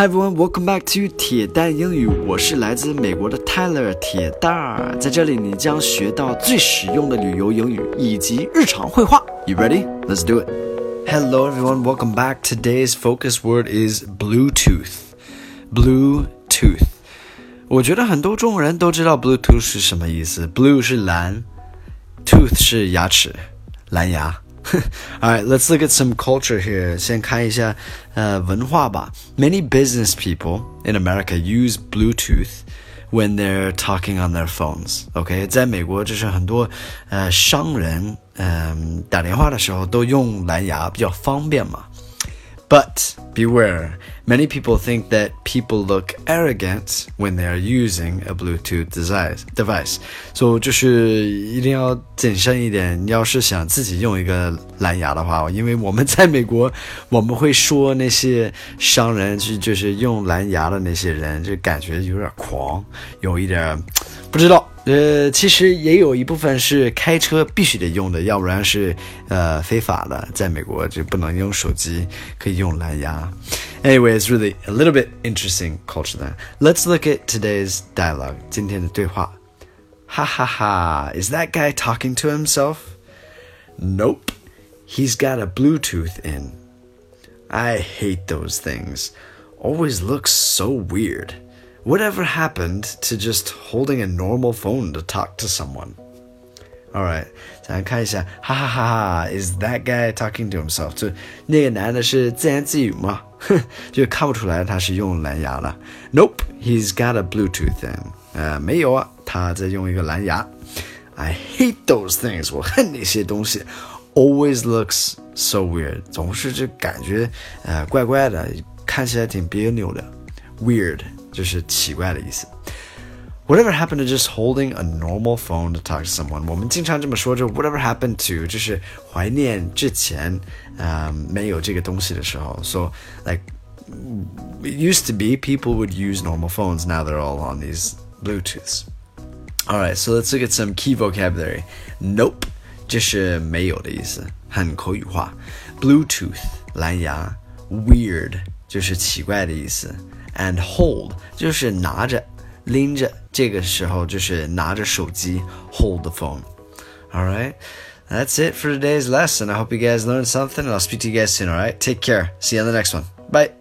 Hi everyone, welcome back to 铁蛋英语。我是来自美国的 Tyler 铁蛋儿，在这里你将学到最实用的旅游英语以及日常会话。You ready? Let's do it. Hello everyone, welcome back. Today's focus word is Bluetooth. Bluetooth. 我觉得很多中国人都知道 Bluetooth 是什么意思。Blue 是蓝，tooth 是牙齿，蓝牙。All right, let's look at some culture here. 先看一下呃文化吧。Many business people in America use Bluetooth when they're talking on their phones. OK，在美国就是很多呃商人嗯、呃、打电话的时候都用蓝牙，比较方便嘛。 But beware, many people think that people look arrogant when they are using a Bluetooth device. Device，所以就是一定要谨慎一点。要是想自己用一个蓝牙的话，因为我们在美国，我们会说那些商人去就是用蓝牙的那些人，就感觉有点狂，有一点 不知道。呃，其实也有一部分是开车必须得用的，要不然是呃非法的。在美国就不能用手机，可以用蓝牙。Anyway, it's really a little bit interesting culture there. Let's look at today's dialogue. 今天的对话。Ha ha ha! Is that guy talking to himself? Nope. He's got a Bluetooth in. I hate those things. Always looks so weird. Whatever happened to just holding a normal phone to talk to someone? All right，咱来看一下，哈哈哈哈！Is that guy talking to himself？就那个男的是自言自语吗？哼，就看不出来他是用蓝牙的。Nope，he's got a Bluetooth in。呃，没有啊，他在用一个蓝牙。I hate those things，我恨那些东西。Always looks so weird，总是就感觉呃怪怪的，看起来挺别扭的。Weird。 就是奇怪的意思。Whatever happened to just holding a normal phone to talk to someone？我们经常这么说，就 Whatever happened to 就是怀念之前，呃，没有这个东西的时候。So like it used to be people would use normal phones. Now they're all on these Bluetooths. All right, so let's look at some key vocabulary. Nope 就是没有的意思，很口语化。Bluetooth 蓝牙，Weird 就是奇怪的意思。 and hold 就是拿着、拎着，这个时候就是拿着手机 hold the phone. All right. That's it for today's lesson. I hope you guys learned something and I'll speak to you guys soon, all right? Take care. See you on the next one. Bye.